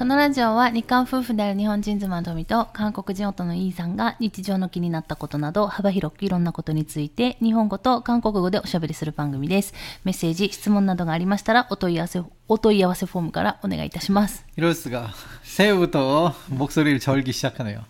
このラジオは日韓夫婦である日本人妻の富と韓国人夫のイーさんが日常の気になったことなど幅広くいろんなことについて日本語と韓国語でおしゃべりする番組です。メッセージ、質問などがありましたらお問い合わせ、お問い合わせフォームからお願いいたします。 이럴 수가. 새해부터 목소리를 절기 시작하네요.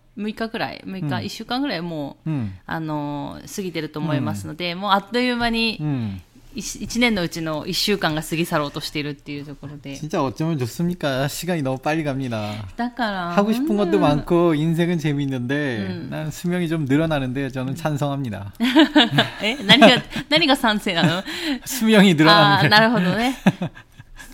6日くらい、6日、うん1週間ぐらいもう、 음. あのー過ぎてると思いますので、もうあっという間に 음. 1年のうちの1週間が過ぎ去ろうとしているっていうところで。 진짜 어쩌면 좋습니까? 시간이 너무 빨리 갑니다. だから、 하고 싶은 것도 うん 많고 인생은 재밌는데 음. 난 수명이 좀 늘어나는데 저는 찬성합니다. え何が、何が賛成なの 수명이 ああ、 늘어나는데 なるほどね。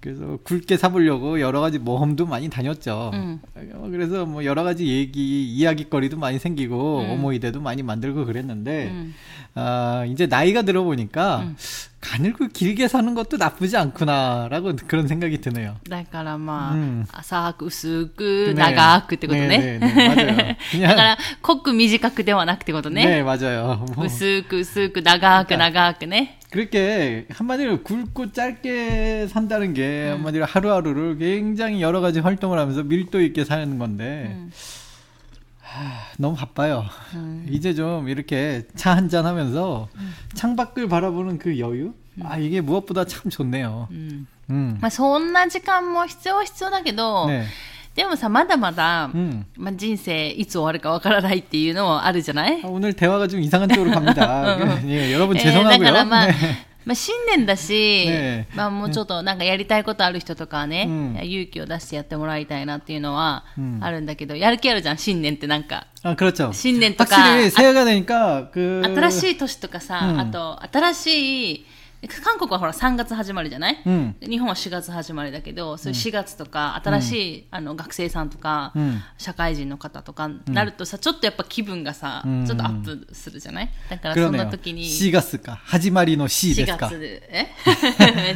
그래서 굵게 사보려고 여러 가지 모험도 많이 다녔죠. 음. 어, 그래서 뭐 여러 가지 얘기, 이야기거리도 많이 생기고 음. 오모이대도 많이 만들고 그랬는데, うん。 아, 이제 나이가 들어보니까 음. 가늘고 길게 사는 것도 나쁘지 않구나라고 그런 생각이 드네요. だからまあ、うん浅く薄く、ね長くってことね。ねねね맞아요 だから、濃く短くではなくってことね。 네, 맞아요. 뭐, 薄く薄く、長く長くね。 그렇게 한마디로 굵고 짧게 산다는 게 음. 한마디로 하루하루를 굉장히 여러 가지 활동을 하면서 밀도 있게 사는 건데 うん 너무 바빠요. うん。 이제 좀 이렇게 차 한잔 하면서 창밖을 바라보는 그 여유? 아, 이게 무엇보다 참 좋네요. うん。 음. まあ、そんな時間も必要は必要だけど、 네. でもさ、まだまだ、 음. まあ、人生いつ終わるかわからないっていうのもあるじゃない 아, 오늘 대화가 좀 이상한 쪽으로 갑니다. 예, 여러분 えーだか 죄송하고요. らまあ、 네. まあ新年だし、ねえまあもうちょっとなんかやりたいことある人とかはね、うん勇気を出してやってもらいたいなっていうのはうんあるんだけど、やる気あるじゃん、新年ってなんか。 아, 그렇죠. 新年とか、 확실히 새해가 되니까 그 新しい年とかさ、うんあと新しい、 韓国はほら3月始まりじゃない、 음. 日本は4月始まりだけど、そういう4月とか、新しい、あの学生さんとか、うん社会人の方とかなるとさ、ちょっとやっぱ気分がさ、うんちょっとアップするじゃないだからそんな 그러네요. 時に。 씨가 쓸까? 하지마리노 씨 4 됐을까? 月で、え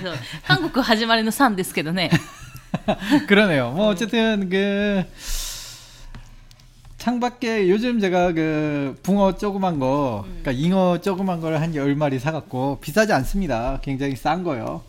そう韓国始まりの3ですけどね。 그러네요. 뭐 어쨌든 그 창밖에 요즘 제가 그 붕어 조그만 거, 그러니까 잉어 조그만 거를 한열 마리 사갖고 비싸지 않습니다. 굉장히 싼 거요.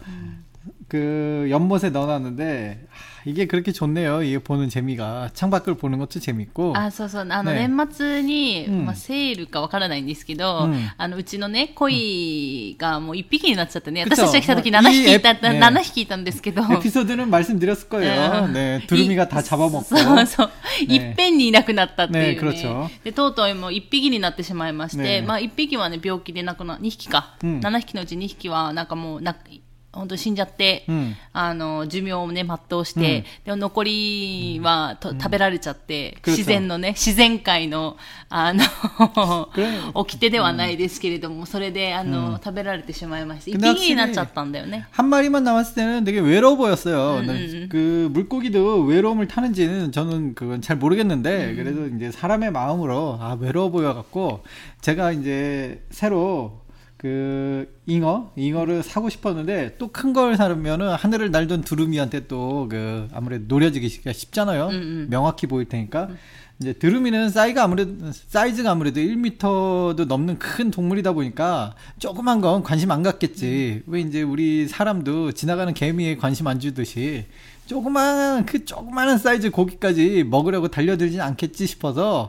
그 연못에 넣어놨는데 하, 이게 그렇게 좋네요. 이게 보는 재미가 창밖을 보는 것도 재밌고. あ、そうそう。あの、ね年末に、うんまあ、セールかわからないんですけど、うんあの、うちのね、鯉がもう1匹になっちゃってね、 그쵸 私たちが来た時もう7匹いた、いいエ7匹いたんですけど、 에피소드는 말씀드렸을 거예요. うん 네, 두루미가 다 い 잡아먹고. そうそう。ねいっぺんにいなくなったっていう、ね。ね그렇죠 で、とうとうもう1匹になってしまいまして、ねまあ1匹はね、病気で亡くな、2匹か。うん7匹のうち2匹は、なんかもう、な、 本当に死んじゃって、うんあの、寿命をね、全うして、でも残りはと、食べられちゃって、 그렇죠 自然のね、自然界の、あの 그래 、掟ではないですけれども、それで、あの、食べられてしまいまして、 근데 1匹になっちゃったんだよね。 한 마리만 남았을 때는 되게 외로워 보였어요. 음, 네, 음. 그 물고기도 외로움을 타는지는 저는 그건 잘 모르겠는데 그래도 이제 사람의 마음으로 아 외로워 보여갖고 제가 이제 새로 그 잉어 잉어를 사고 싶었는데 또 큰 걸 사려면은 하늘을 날던 두루미한테 또 그 아무래도 노려지기가 쉽잖아요. 음, 음. 명확히 보일 테니까. 이제 드루미는 사이가 아무래도 사이즈가 아무래도 1m도 넘는 큰 동물이다 보니까 조그만 건 관심 안 갖겠지. 왜 이제 우리 사람도 지나가는 개미에 관심 안 주듯이 조그만 그 조그마한 사이즈 고기까지 먹으려고 달려들진 않겠지 싶어서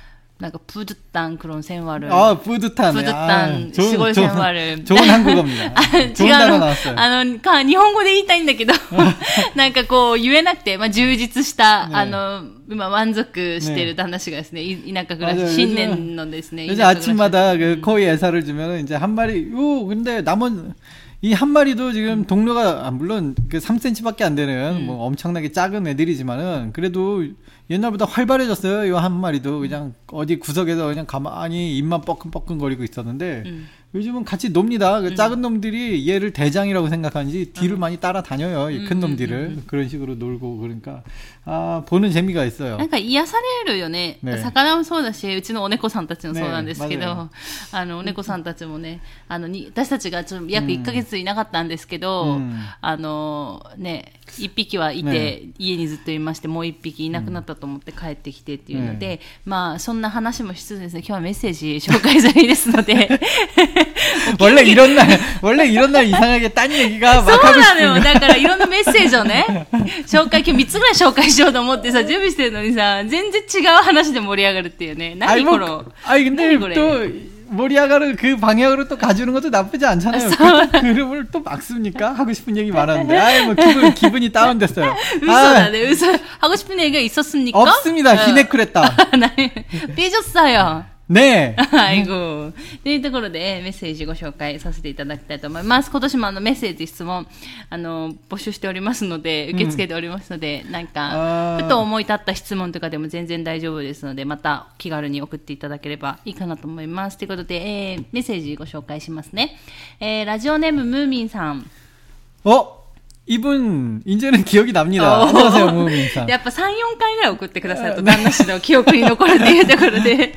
なんかプードゥッタンクロンセンワル 아, 뿌듯한. 뿌듯한 좋은, 시골 좋은, 생활을. 좋은 한국어입니다. あ 좋은 違う 단어 の 나왔어요. あのか日本語で言いたいんだけどなんかこう言えなくて、まあ、充実した、ねあの今満足してる旦那氏がですねい田舎暮ら 맞아요. し新年のですね 이제 田舎暮らし 아침마다 그 코이 애사를 주면 이제 한 마리, 요, 근데 남은, 이 한 마리도 지금 동료가, 아, 물론 그 3cm밖에 안 되는 뭐 엄청나게 작은 애들이지만은 그래도 옛날보다 활발해졌어요. 요한 마리도. 그냥 어디 구석에서 그냥 가만히 입만 뻐끔뻐끔거리고 있었는데 요즘은 같이 놉니다. 그 작은 놈들이 얘를 대장이라고 생각하는지 뒤를 많이 따라다녀요. 이 큰 놈들을. 그런 식으로 놀고 그러니까 아, 보는 재미가 있어요. なんか癒されるよねね魚もそうだしうちのお猫さんたちもそうなんですけど、ねあのお猫さんたちもねあのに私たちがちょっと約1ヶ月いなかったんですけど、うんあのね1匹はいて、ね家にずっといましてもう1匹いなくなったと思って帰ってきてっていうので、まあそんな話もしつつですね今日はメッセージ紹介済みですので 원래 이런 날 원래 이런 날 이상하게 딴 얘기가 そう 막 하고 なのよ。 싶은 だからいろんなメッセージをね、紹介、今日3つぐらい紹介しようと思ってさ、準備してるのにさ、全然違う話で盛り上がるっていうね。何 아니 こ 뭐 の。 아니 근데 아니, 그래. 또 모리아가를 그 방향으로 또 가주는 것도 나쁘지 않잖아요. 그 그룹을 또 막습니까? 하고 싶은 얘기 많았는데, 아이 뭐 기분 기분이 다운됐어요. 嘘だね、嘘。하고싶은얘기가있었습니까 없습니다. 히네크랬다. 삐졌어요. ねえ。はい、ごというところで、メッセージご紹介させていただきたいと思います。今年もあのメッセージ、質問、あの、募集しておりますので、受け付けておりますので、うん、なんか、ふと思い立った質問とかでも全然大丈夫ですので、また気軽に送っていただければいいかなと思います。ということで、えー、メッセージご紹介しますね。えー、ラジオネームムーミンさん。お 이분 이제는 기억이 납니다. 어. 안녕하세요 무민상. やっぱ3、4回ぐらい送ってくださると旦那氏の記憶に残るっていうところで。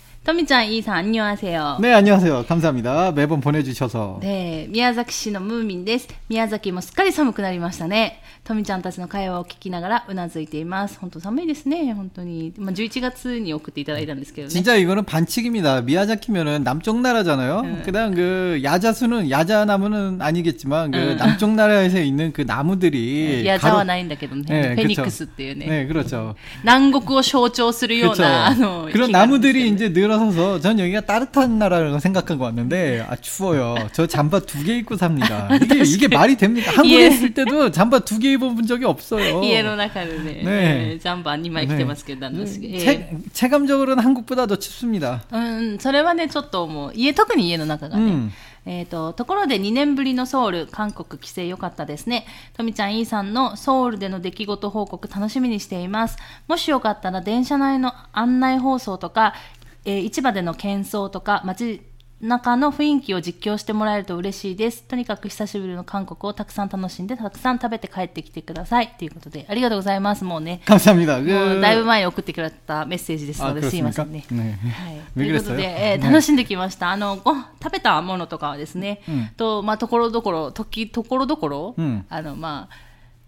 とみちゃん、いいさん、あんにょはせよ。 네 안녕하세요. 감사합니다. 매번 보내주셔서. で宮崎市のムーミンです。宮崎もすっかり寒くなりましたね。 とみちゃんたちの会話を聞きながらうなずいています。本当寒いですね、本当に。まあ、11月に送っていただいたんですけどね。 진짜 이거는 반칙입니다. 미야자키면은 남쪽 나라잖아요. 그다음 그 야자수는 야자나무는 아니겠지만 그 남쪽 나라에서 있는 그 나무들이 いや、じゃ 가로- はないんだけどね。 네, フェニッ 그쵸. クスっていうね。 네, 그렇죠. 南国を象徴するよう 그렇죠. な、あの、 그런 木があるんですけど 나무들이 이제 늘어서서 전 여기가 따뜻한 나라라고 생각하고 왔는데 아 추워요. 저 잠바 두 개 입고 삽니다. 이게 이게 말이 됩니까? 한국에 예. 있을 때도 잠바 두 개 일찍 입어본 적이 없어 요. 이에로나카를 네. 네. 잠바 2만 네. 着てますけど,旦那氏. 네. 체감적으로는 한국보다 더 춥습니 다. 음, それはね,ちょっともう,家,特に家の中がね.えっ、と、ところで2年ぶりのソウル、韓国帰省良かったですね。とみちゃん、イーさんのソウルでの出来事報告楽しみにしています。もしよかったら電車内の案内放送とか、えー、市場での喧騒とか、街中の雰囲気を実況してもらえると嬉しいです。とにかく久しぶりの韓国をたくさん楽しんで、たくさん食べて帰ってきてください。ということで、ありがとうございます。もうね。もうだいぶ前に送ってくれたメッセージですので、すいませんね。ねはい。ということで、えー、楽しんできました。あの、ご食べたものとかはですね、うん、と、まあ、ところどころ、時、ところどころ、うん、あの、まあ、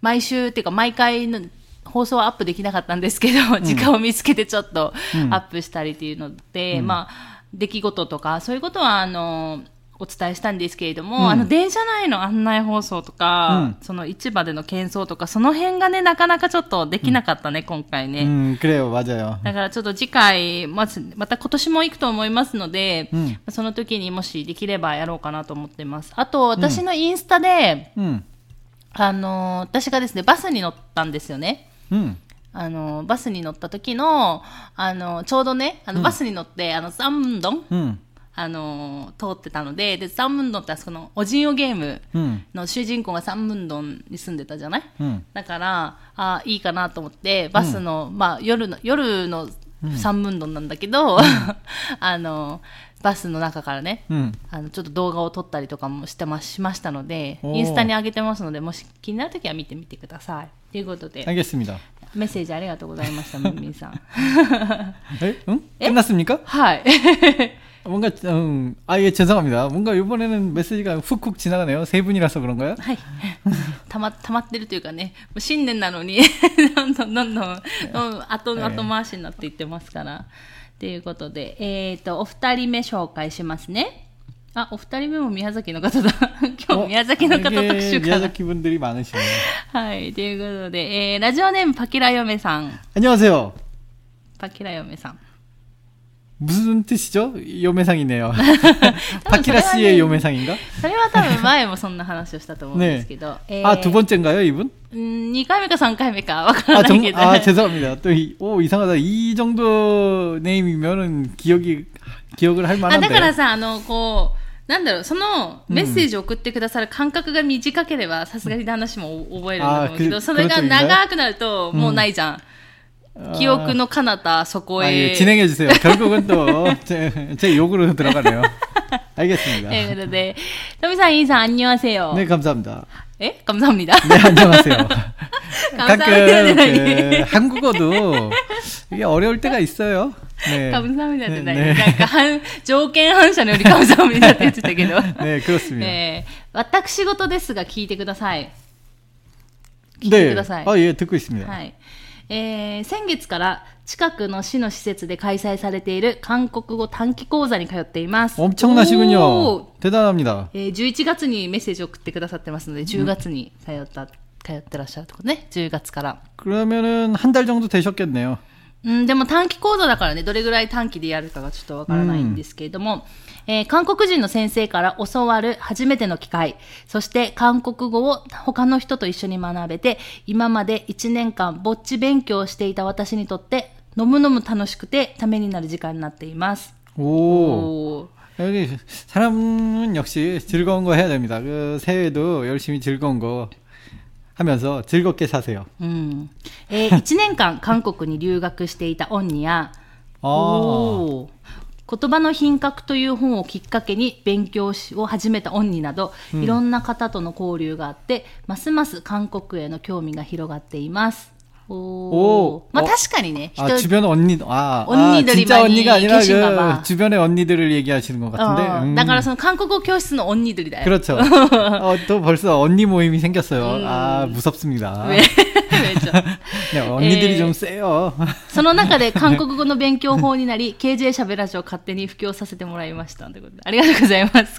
毎週っていうか、毎回の、放送はアップできなかったんですけど、時間を見つけてちょっとアップしたりっていうので、うん、まあ、出来事とか、そういうことは、あの、お伝えしたんですけれども、うん、あの電車内の案内放送とか、うん、その市場での喧騒とか、その辺がね、なかなかちょっとできなかったね、うん、今回ね。うん、くれよ、わざよ。だからちょっと次回、まず、また今年も行くと思いますので、その時にもしできればやろうかなと思ってます。あと、私のインスタで、あの、私がですね、バスに乗ったんですよね。うん。あのー、バスに乗った時の、あのー、ちょうどね、あの、バスに乗って、あの、サンドン 음. あのー通ってたので、で、サンムンドンってあそこのオジンオゲームうん。の主人公がサンムンドンに住んでたじゃない？うん。だから、あいいかなと思って、バスの、まあ夜の、夜のサンムンドンなんだけど、あの、バスの中からね、うん。あの、ちょっと動画を撮ったりとかもしてま、しましたので、おーインスタに上げてますので、もし気になるときは見てみてください。ということで、 알겠습니다. メッセージありがとうございました、ムンミンさん。 에? 응? 끝났습니까? はい。 뭔가 음, 아예 죄송합니다. 뭔가 이번에는 메시지가 훅훅 지나가네요. 세 분이라서 그런가요? はい。たま、溜まってるというかね、もう新年なのに、どんどんどんどん、うん後、後回しになっていってますから。 ということで、えっ、と、お二人目紹介しますね。あ、お二人目も宮崎の方だ。今日宮崎の方特 이게 集かな。 미야자키 분들이 많으시네요. はい。ということで、えー、ラジオネームパキラヨメさん。 안녕하세요. パキラヨメさん。 무슨 뜻이죠?嫁さん이네요. 박키라 씨의 요매상인가? それは多分前もそんな話をしたと思うんですけど. 네. 아, 두 번째인가요, 이분? 음, 2回目か 3回目か. 아, 정, 아, 죄송합니다. 또 이, 오, 이상하다. 이 정도 네임이면은 기억이 기억을 할 만한데. 아, だからさ,あの,こうなんだろう、そのメッセージを送ってくださる間隔が短ければ、さすがに旦那氏も覚えるんだと思うけど、それが長くなると、もうないじゃん。 記憶の彼方、そこ 아, へ。 예, 진행해주세요. 결국은 또, 제, 제 욕으로 들어가네요. 알겠습니다. ということで、トミさん、インさん、あんにわせよ。 네, 감사합니다. え감사합니다 네, 안녕하세요. 감사합니다. 가끔 그 한국어도 이게 어려울 때가 있어요. 네. カムサミダって何、ねなんか反、条件反射のよりカムサミダって言ってたけど。 네, 그렇습니다. えー私事ですが聞いてください。聞いて 네. ください。 아, 예, 듣고 있습니다. はい。 えー先月から近くの市の施設で開催されている韓国語短期講座に通っています。 엄청나시군요. おー 대단합니다. えー11月にメッセージを送ってくださってますので、10月に通った、通ってらっしゃるとこね。10月から。 그러면은 한 달 정도 되셨겠네요. うん、でも短期講座だからね、どれぐらい短期でやるかがちょっとわからないんですけれども、えー韓国人の先生から教わる初めての機会、そして韓国語を他の人と一緒に学べて、今まで1年間ぼっち勉強をしていた私にとって、のむのむ楽しくてためになる時間になっています。 오. おー 여기 사람은 역시 즐거운 거 해야 됩니다. 그 새해도 열심히 즐거운 거 하면서 즐겁게 사세요. うん。え1年間韓国に留学していたオンニや、 아. おー言葉の品格という本をきっかけに勉強しを始めたオンニなど、いろんな方との交流があって、ますます韓国への興味が広がっています。 おおーーまあお確かにね、 아, 주변 언니, 아, 아 언니들이 진짜 많이 언니가 아니라 계신가 봐. 그 주변의 언니들을 얘기하시는 것 う 같은데. ん 음. だからその韓国語教室のオンニドリだよ。 그렇죠. 어, 또 벌써 언니 모임이 생겼어요. 아, 무섭습니다. めめっちゃ 네, 언니들이 에. 좀 세요. その中で韓国語の勉強法になり、KJ しゃべらじを勝手に布教させてもらいました。ということでありがとうございます。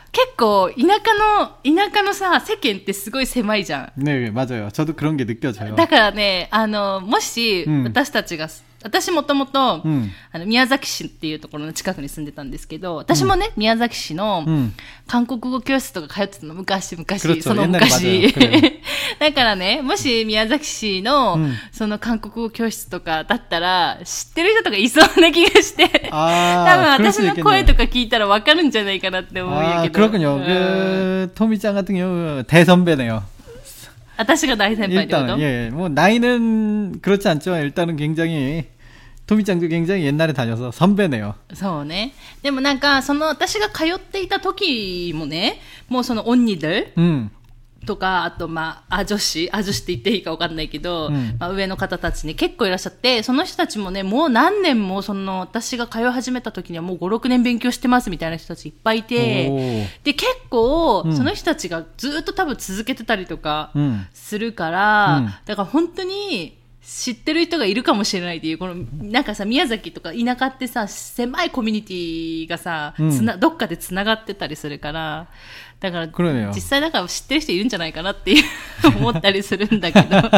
結構、田舎の、田舎のさ、世間ってすごい狭いじゃん。 네 맞아요. 저도 그런 게 느껴져요. だからね、あの、もしうん、私たちが、私もともと、うんあの、宮崎市っていうところの近くに住んでたんですけど、私もね、宮崎市の、 음. 韓国語教室とか通ってたの、昔、昔、 그렇죠 その 옛날에 昔 맞아요. 그래요. 。だからね、もし宮崎市の、うんその韓国語教室とかだったら、知ってる人とかいそうな気がして、 多 아, 分 그럴 私 수도 の声 있겠네요. とか聞いたらわかるんじゃないかなって思うんや 아 けど。 그렇군요. うん 그 토미짱 같은 경우 대선배네요. 私が大先輩ってこと 일단 예, 뭐 나이는 그렇지 않죠. 일단은 굉장히 토미짱도 굉장히 옛날에 다녀서 선배네요. そうね。でもなんか、その私が通っていた時もね、もうそのオンニ들 음. とか、あとまあ、ア女子、ア女子って言っていいかわかんないけど、うんまあ上の方たちに結構いらっしゃって、その人たちもね、もう何年もその私が通い始めた時にはもう5、6年勉強してますみたいな人たちいっぱいいて、 오. で、結構、うんその人たちがずっと多分続けてたりとか 음. するから、うんだから本当に、知ってる人がいるかもしれないっていう、この、なんかさ、宮崎とか田舎ってさ、狭いコミュニティがさ、つな、うん、どっかでつながってたりするから、だから、実際だから知ってる人いるんじゃないかなっていう 思ったりするんだけど。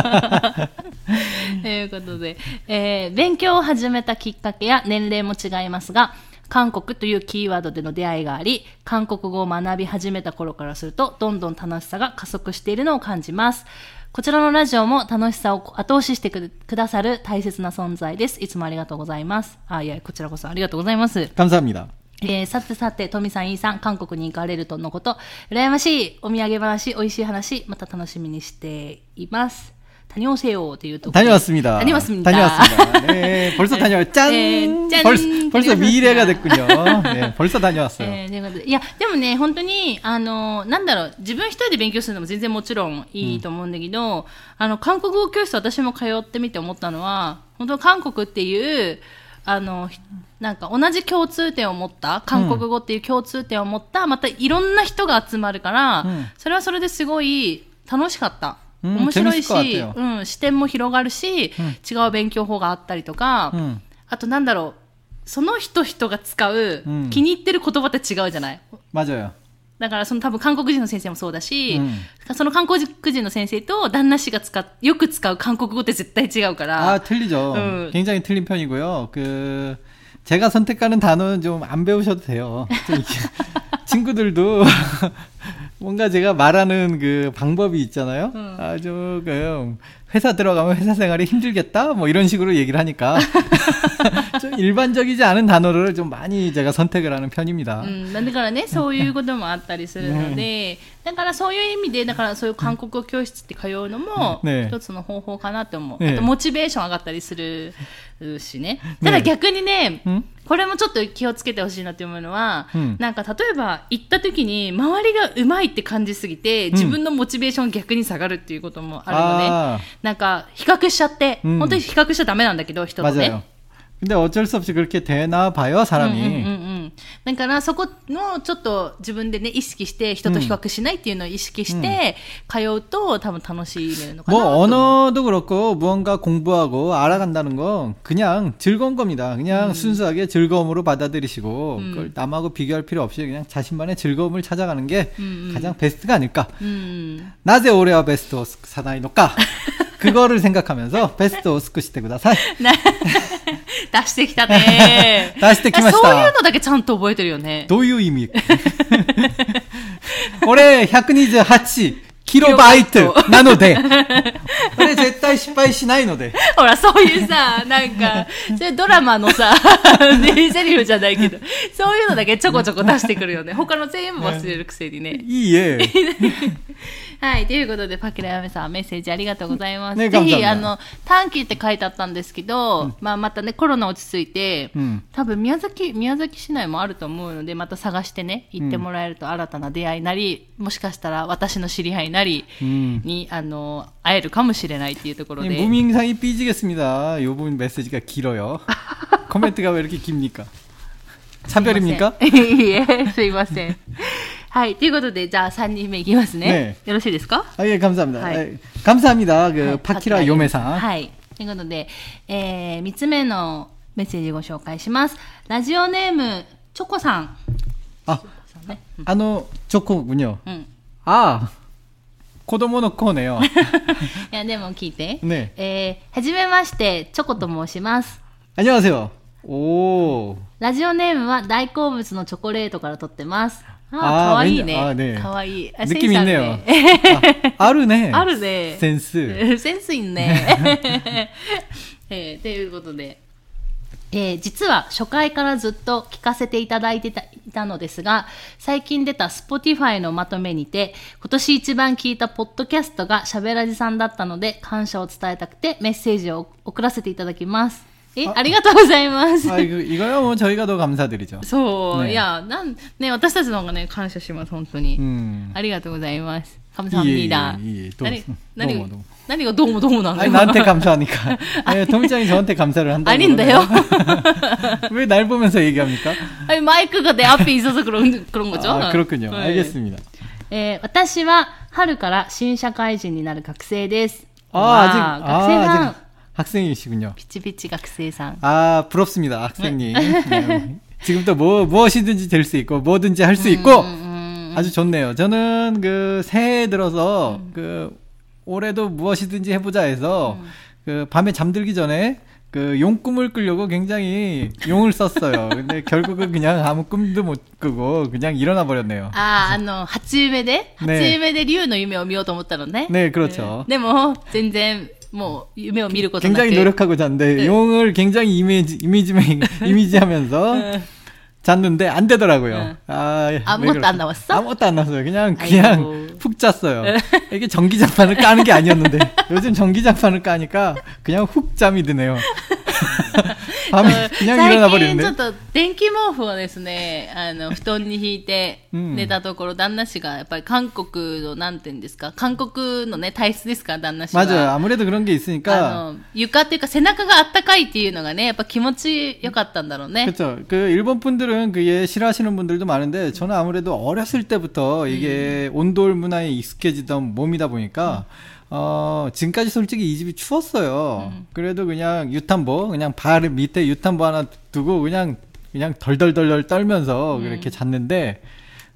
ということで、えー、勉強を始めたきっかけや年齢も違いますが、韓国というキーワードでの出会いがあり、韓国語を学び始めた頃からすると、どんどん楽しさが加速しているのを感じます。こちらのラジオも楽しさを後押ししてくくださる大切な存在です。いつもありがとうございます。あ、いや、こちらこそありがとうございます。 감사합니다. えーさてさて、トミさん、イーさん、韓国に行かれるとのこと、羨ましいお土産話、美味しい話、また楽しみにしています。 다녀오세요というところで 다녀왔습니다. 다녀왔습니다. 다녀왔습니다. 네, 벌써 다녀왔. 짠. 네, 짠. 벌써 벌써 다녀왔습니다. 미래가 됐군요. 네, 벌써 다녀왔어요. えーということでいや、でもね、本当に、あの、なんだろう、自分一人で勉強するのも全然もちろんいいと思うんだけど、あの、韓国語教室私も通ってみて思ったのは、本当韓国っていう、あの、ひなんか同じ共通点を持った、韓国語っていう共通点を持った、またいろんな人が集まるから、うんそれはそれですごい楽しかった。 うん面白い 재밌을것 し、 같아요 うん、視点も広がるし、違う勉強法があったりとか、うんあとなんだろう、その人人が使う、うん気に入ってる言葉って違うじゃない 맞아요. だからその多分韓国人の先生もそうだし、うんその韓国人の先生と旦那氏が使っよく使う韓国語って絶対違うから、 아, 틀리죠. 음. 굉장히 틀린 편이고요. 그 제가 선택하는 단어는 좀 안 배우셔도 돼요. 좀 이렇게 친구들도 뭔가 제가 말하는 그 방법이 있잖아요. 음. 아주 그 회사 들어가면 회사 생활이 힘들겠다 뭐 이런 식으로 얘기를 하니까 좀 일반적이지 않은 단어를 좀 많이 제가 선택을 하는 편입니다. うん、だからね、そういうこともあったりするので、 だからそういう意味で、だからそういう韓国語教室って通うのも、ね一つの方法かなって思う。ねあと、モチベーション上がったりするしね。ただ逆にね、んこれもちょっと気をつけてほしいなって思うのは、うんなんか例えば行った時に周りが上手いって感じすぎて、自分のモチベーション逆に下がるっていうこともあるのね。あなんか比較しちゃって、うん本当に比較しちゃダメなんだけど、人とね。 맞아요. 근데 어쩔 수 없이 그렇게 되나 봐요, 사람이. うんうんうんうん、だからそこのちょっと自分でね意識して人と比較しないっていうのを意識して通うと多分楽しめるのかな 뭐 と思う 언어도 그렇고 무언가 공부하고 알아간다는 건 그냥 즐거운 겁니다. 그냥 순수하게 즐거움으로 받아들이시고 그걸 남하고 비교할 필요 없이 그냥 자신만의 즐거움을 찾아가는 게 가장 베스트가 아닐까. うん、 나제 올해와 베스트 오 사나이 노까. 그거를 생각하면서 베스트 오 스쿠 시테 구다사이. な出してきたね出してきましたそういうのだけちゃんと覚えてるよね 도유 이미. 올해 128 킬로바이트 나노데. 올해 絶対失敗しないので.ほらそういうさなんかそれドラマのさ名セリフじゃないけどそういうのだけちょこちょこ出してくるよね他の全部忘れるくせにね 이예. はい。ということで、パキラヤメさん、メッセージありがとうございます。ねぜひ、 감사합니다 あの、短期って書いてあったんですけど、まあ、またね、コロナ落ち着いて、うん多分宮崎、宮崎市内もあると思うので、また探してね、行ってもらえると新たな出会いなり、もしかしたら私の知り合いなり 음. に、あの、会えるかもしれないっていうところ 이 で。 무밍상이 삐지겠습니다. 요 부분 메시지가 길어요. 코멘트가 왜 이렇게 깁니까? 차별입니까? いいえ、すいません。 はい。ということで、じゃあ3人目いきますね。ねよろしいですか 아, 예, 감사합니다. 하이. 예, 감사합니다. 그 はい 파키라 요메상. はい。ということで、えー、3つ目のメッセージご紹介します。ラジオネーム、チョコさん。 아, そうね 아노 좋군요. うん。い 아, 코도모노 코네요. や、でも聞いて。ねえー、はじめまして、チョコと申します。 안녕하세요. 오. ラジオネームは大好物のチョコレートから取ってます。 あー、あーかわいいね。 왠지- あーねかわいい。あ 느낌 センスある 있네요. ね 아, 아르네. あるね。 센스. センスいいね。えー、ということで、えー実は初回からずっと聞かせていただいてたいたのですが、最近出た Spotify のまとめにて、今年一番聞いたポッドキャストがしゃべらじさんだったので、感謝を伝えたくてメッセージを送らせていただきます。 え、ありがとうございます。あ、いごよ、もう、저희가더 감사드리죠。そう、ね、いや、なん、ね、私たちの方がね、感謝します、本当に。うん、ありがとうございます。감사합니 다。 いえいえ、どうも。何が、何がどうもどうもなんだよ。나한테감사하니 까。 え、トミちゃんに저한테감사를한다 고。 아닌데 요。 왜날보면서얘기합니 까? 아니, 마이크가내앞에있어서그런그런거 죠? 아, 그렇군 요。 알겠습니 다。 えー、私は春から新社会人になる学生です。ああ、学生さん。 학생이시군요. ピチピチ学生さん。 아, 부럽습니다, 학생님. 네. 지금 또 뭐, 무엇이든지 될 수 있고, 뭐든지 할 수 있고, うんうんうん 아주 좋네요. 저는 그 새해 들어서 그 올해도 무엇이든지 해보자 해서 그 밤에 잠들기 전에 그 용꿈을 꾸려고 굉장히 용을 썼어요. 근데 결국은 그냥 아무 꿈도 못 꾸고 그냥 일어나 버렸네요. ああ、あの、初夢で、初ね夢で竜の夢を見ようと思ったのね。 네, 그렇죠. でも、全然、 もう、夢を見ることなく 굉장히 노력하고 잤는데 네. 용을 굉장히 이미지 이미지 이미지하면서 잤는데 안 되더라고요. 네. 아, 왜 아무것도 그럴까? 안 나왔어? 아무것도 안 나왔어요. 그냥 그냥 아이고. 훅 잤어요. 이게 전기장판을 까는 게 아니었는데 요즘 전기장판을 까니까 그냥 훅 잠이 드네요. 밤에 그냥 일어나 最近ちょ 버리는데. っと電気毛布をですね、あの、布団に引いてうん寝たところ、旦那氏がやっぱり韓国の、なんていうんですか、韓国のね、体質ですから、旦那氏は。 맞아요. 아무래도 그런 게 あ 있으니까. の、床っていうか背中があったかいっていうのがね、やっぱ気持ちよかったんだろうね。 그렇죠. 그 일본 분들은 그게 싫어하시는 분들도 많은데 저는 아무래도 어렸을 때부터 이게 온돌 문화에 익숙해지던 몸이다 보니까 어 지금까지 솔직히 이 집이 추웠어요. 그래도 그냥 유탄보 그냥 발 밑에 유탄보 하나 두고 그냥 그냥 덜덜덜덜 떨면서 그렇게 잤는데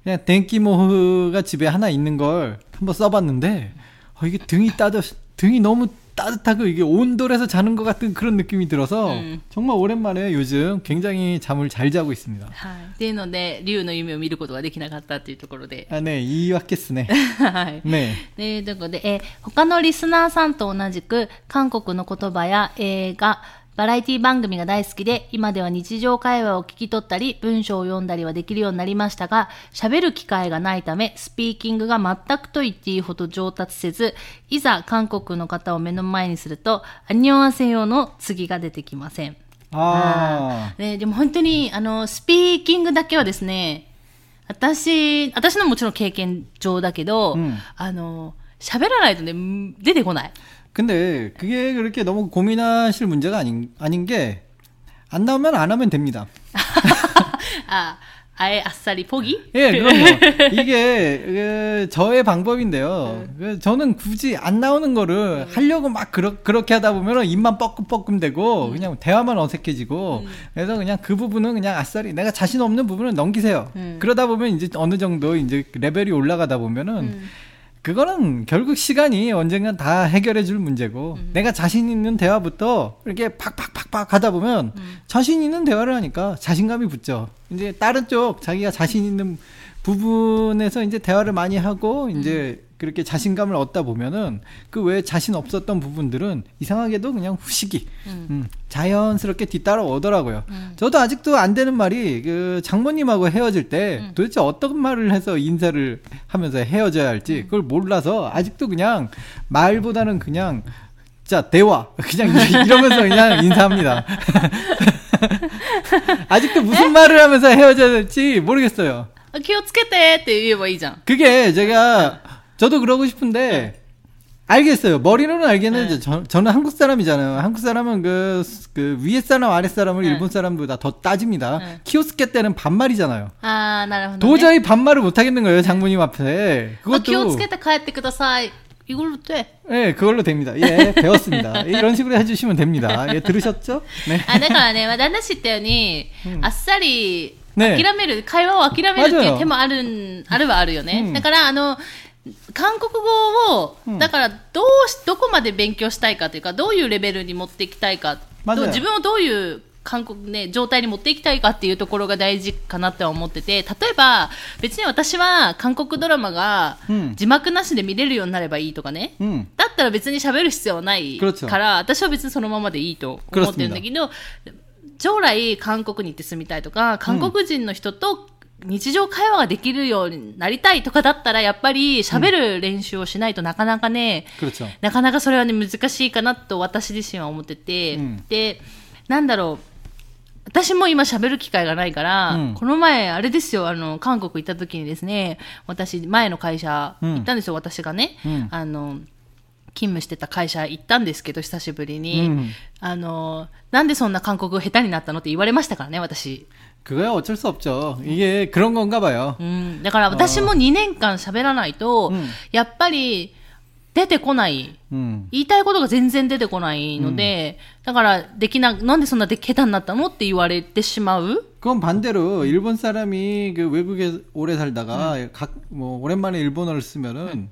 그냥 덴키모흐가 집에 하나 있는 걸 한번 써봤는데 어, 이게 등이 따뜻 등이 너무 따뜻하고 이게 온돌에서 자는 것 같은 그런 느낌이 들어서 음. 정말 오랜만에 요즘 굉장히 잠을 잘 자고 있습니다. はい。っていうので、竜の夢を見ることができなかったっていうところで。 아, 네, 이해했겠네. はい。 네. でということで、えー他のリスナーさんと同じく、韓国の言葉や映画、 バラエティ番組が大好きで、今では日常会話を聞き取ったり、文章を読んだりはできるようになりましたが、喋る機会がないため、スピーキングが全くと言っていいほど上達せず、いざ韓国の方を目の前にすると、アニョンアセヨの次が出てきません。 아, ね、でも本当に、あの、スピーキングだけはですね、私、私のもちろん経験上だけど、うんあの、喋らないとね、ん出てこない。 근데 그게 그렇게 너무 고민하실 문제가 아닌 아닌 게 안 나오면 안 하면 됩니다. 아. 아예 아싸리 포기? 예, 그 그럼요. 이게 그, 저의 방법인데요. 음. 그 저는 굳이 안 나오는 거를 음. 하려고 막 그러, 그렇게 하다 보면 입만 뻐끔뻐끔 되고 음. 그냥 대화만 어색해지고 음. 그래서 그냥 그 부분은 그냥 아싸리 내가 자신 없는 부분은 넘기세요. 음. 그러다 보면 이제 어느 정도 이제 레벨이 올라가다 보면은 음. 그거는 결국 시간이 언젠간 다 해결해 줄 문제고 내가 자신 있는 대화부터 이렇게 팍팍팍팍 하다 보면 자신 있는 대화를 하니까 자신감이 붙죠. 이제 다른 쪽 자기가 자신 있는 부분에서 이제 대화를 많이 하고 이제 그렇게 자신감을 얻다 보면은 그 외에 자신 없었던 부분들은 이상하게도 그냥 후식이 음, 자연스럽게 뒤따라 오더라고요. 저도 아직도 안 되는 말이 그 장모님하고 헤어질 때 도대체 어떤 말을 해서 인사를 하면서 헤어져야 할지 그걸 몰라서 아직도 그냥 말보다는 그냥 자 대화. 그냥 이- 이러면서 그냥 인사합니다. 아직도 무슨 말을 하면서 헤어져야 될지 모르겠어요. 気をつけてって言えばいいじゃん。 그게 제가 저도 그러고 싶은데 알겠어요. 머리로는 알겠는데 네. 저, 저는 한국 사람이잖아요. 한국 사람은 그, 그 위에 사람 아래 사람을 네. 일본 사람보다 더 따집니다. 네. 키오스케 때는 반말이잖아요. あー、なるほど、ね。 도저히 반말을 못 하겠는 거예요, 장모님 앞에. あ気を 그것도 つけて帰ってください。이걸로 돼. 예, 그걸로 됩니다. 예, 배웠습니다. 이런 식으로 해주시면 됩니다. 예, 들으셨죠? 네. あ、だからね、まあ、旦那知った ね。諦める会話を諦めるっていう手もあるあるはあるよね、うん、だからあの韓国語を、うん、だからどうしどこまで勉強したいかというかどういうレベルに持っていきたいか自分をどういう韓国ね状態に持っていきたいかっていうところが大事かなって思ってて例えば別に私は韓国ドラマが字幕なしで見れるようになればいいとかね、うん、だったら別に喋る必要はないから私は別にそのままでいいと思ってるんだけど。将来韓国に行って住みたいとか、韓国人の人と日常会話ができるようになりたいとかだったら、やっぱり喋る練習をしないとなかなかね、うん、なかなかそれはね、難しいかなと私自身は思ってて、うん、で、なんだろう、私も今喋る機会がないから、うん、この前、あれですよ、あの、韓国行った時にですね、私、前の会社行ったんですよ、私がね。あの、勤務してた会社行ったんですけど、久しぶりに。うんあの、なんでそんな韓国語下手になったのって言われましたからね、私。 그거야 어쩔 수 없죠. 이게 그런 건가 봐요. うん。だから私も2年間喋らないと、うんやっぱり、 出てこない。 음. 言いたいことが全然出てこないので、だから、できな、なんでそんなで下手になったのって言われてしまう 그건 반대로 일본 사람이 그 외국에 오래 살다가 각 뭐 오랜만에 일본어를 쓰면은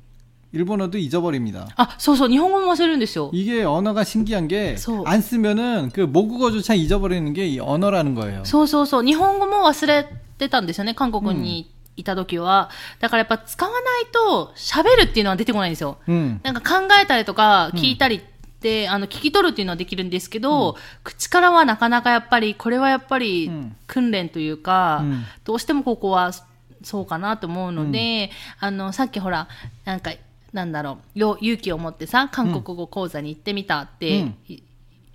일본어도 잊어버립니다. あ、そうそう、日本語も忘れるんですよ。 이게 언어가 신기한 게 소. 안 쓰면은 그 모국어조차 잊어버리는 게 이 언어라는 거예요. そうそうそう。日本語も忘れてたんですよね、韓国にいた時は。だからやっぱ使わないと喋るっていうのは出てこないんですよ。 음. なんか考えたりとか聞いたりって、あの、聞き取るっていうのはできるんですけど、口からはなかなかやっぱり、これはやっぱりうん訓練というか、うんどうしてもここはそうかなと思うので、あの、さっきほら、なんか、 なんだろう、よ勇気を持ってさ、韓国語講座に行ってみたって、うん。い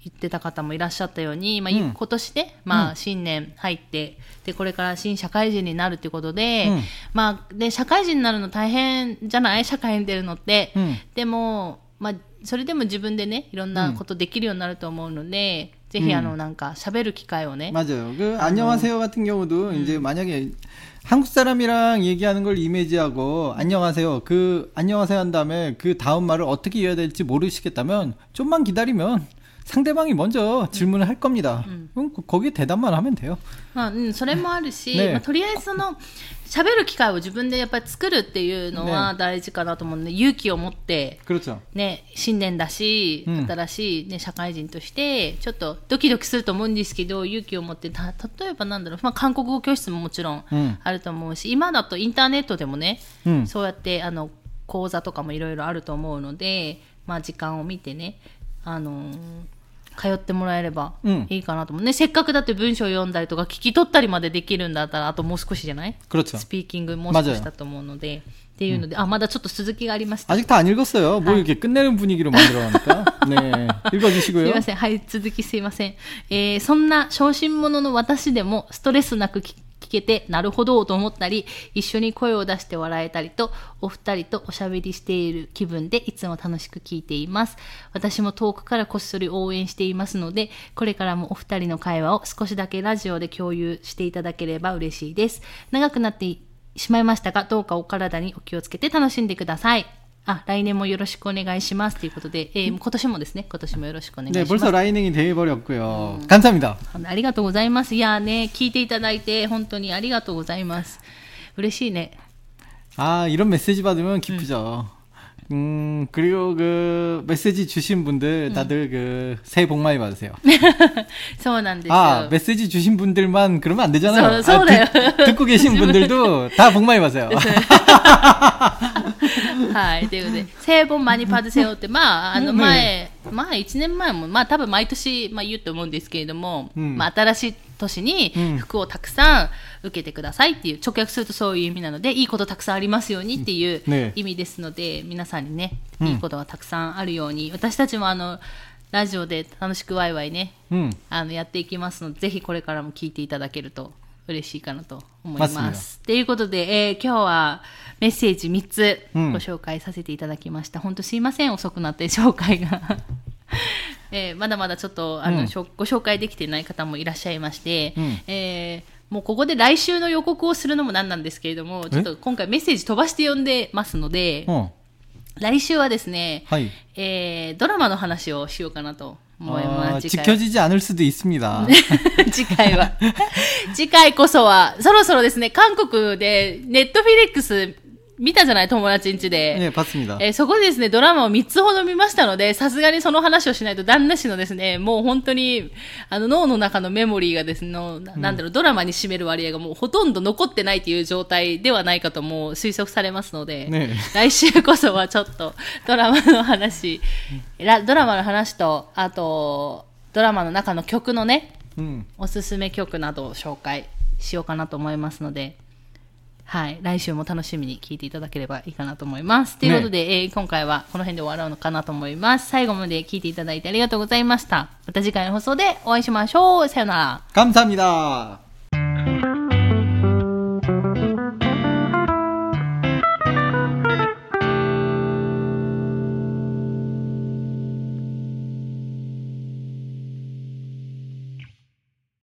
言ってた方もいらっしゃったように、まあ、うん。今年で、まあ、うん。新年入って、で、これから新社会人になるっていうことで、うん。まあ、で、社会人になるの大変じゃない？社会に出るのって。うん。でも、まあ、それでも自分でね、いろんなことできるようになると思うので、ぜひ、うんあの、なんか、喋る機会をね。 맞아요. 그 안녕하세요 같은 경우도 이제 만약에 한국 사람이랑 얘기하는 걸 이미지하고 안녕하세요. 그 안녕하세요 한 다음에 그 다음 말을 어떻게 이어야 될지 모르시겠다면 좀만 기다리면 상대방이 먼저 질문을 할 겁니다. 그럼 거- 거기에 대답만 하면 돼요. まあ、うん、それもあるし、ねまあ、とりあえずその、喋る機会を自分でやっぱり作るっていうのはね大事かなと思うので、勇気を持って、 그렇죠. ね、新年だし、うん新しい、ね、社会人として、ちょっとドキドキすると思うんですけど、勇気を持って、た例えばなんだろう、まあ、韓国語教室ももちろんうんあると思うし、今だとインターネットでもね、うんそうやって、あの、講座とかもいろいろあると思うので、まあ、時間を見てね、あのー 通ってもらえればうんいいかなと思う。ね、せっかくだって文章を読んだりとか聞き取ったりまでできるんだったら、あともう少しじゃない 그렇죠. スピーキングもう少しだと思うので、っていうので、あ、まだちょっと続きがありました。 아직 다 안 읽었어요. 뭐 이렇게 끝내는 분위기로 만들어가니까. 네. すい 읽어주시고요. ません。はい、続きすいません。えーそんな小心者の私でもストレスなく聞聞 けて、なるほどと思ったり、一緒に声を出して笑えたりと、お二人とおしゃべりしている気分でいつも楽しく聞いています。私も遠くからこっそり応援していますので、これからもお二人の会話を少しだけラジオで共有していただければ嬉しいです。長くなってしまいましたが、どうかお体にお気をつけて楽しんでください。 あ、来年もよろしくお願いします。ということで、えー今年もですね、今年もよろしくお願いし 네, ます。 벌써 라이닝이 돼버렸고요. 감사합니다. ありがとうございます。いやーね、聞いていただいて本当にありがとうございます。嬉しいね。 아, 이런 메시지 받으면 기쁘죠. 음, 그리고 그 메시지 주신 분들 다들 그 새해 복 많이 받으세요. そうなんですよ。 아, 메시지 주신 분들만 그러면 안 되잖아요. 저- 저래요. 듣, 듣고 계신 분들도 다 복 많이 받으세요. はい。ということで、聖本マニパドセオって、まあ、あのね前、まあ1年前も、まあ多分毎年、まあ言うと思うんですけれども、うんまあ新しい 年にうん。服をたくさん受けてくださいっていう、直訳するとそういう意味なので、いいことたくさんありますようにっていうね。意味ですので、皆さんにね、うん。いいことがたくさんあるように、私たちもあの、ラジオで楽しくワイワイね、 음, あのやっていきますので、ぜひこれからも聞いていただけると嬉しいかなと思いま。ますということで、えー今日はメッセージ3つうん。ご紹介させていただきました。本当すいません、遅くなって紹介が。えーまだまだちょっとあの、うんしょご紹介できていない方もいらっしゃいまして、うんえーもうここで来週の予告をするのもなんなんですけれども、ちょっと今回メッセージ飛ばして読んでますので、 어, 来週はですね、 하이. えードラマの話をしようかなと思い 어, ます。次回は 지켜지지 않을 수도 있습니다. 次回は。次回こそは、そろそろですね、韓国でネットフィレックス 見たじゃない？友達ん家で。ねパツミだ。えー、そこでですね、ドラマを3つほど見ましたので、さすがにその話をしないと、旦那氏のですね、もう本当に、あの、脳の中のメモリーがですね、のななんだろう、ドラマに占める割合がもうほとんど残ってないという状態ではないかとも推測されますので、ね、来週こそはちょっと、ドラマの話、ラドラマの話と、あと、ドラマの中の曲のね、うん、おすすめ曲などを紹介しようかなと思いますので、はい、来週も楽しみに聞いていただければいいかなと思います。ということで、えー今回はこの辺で終わろうのかなと思います。最後まで聞いていただいてありがとうございました。また次回の放送でお会いしましょう。さよなら。 감사합니다.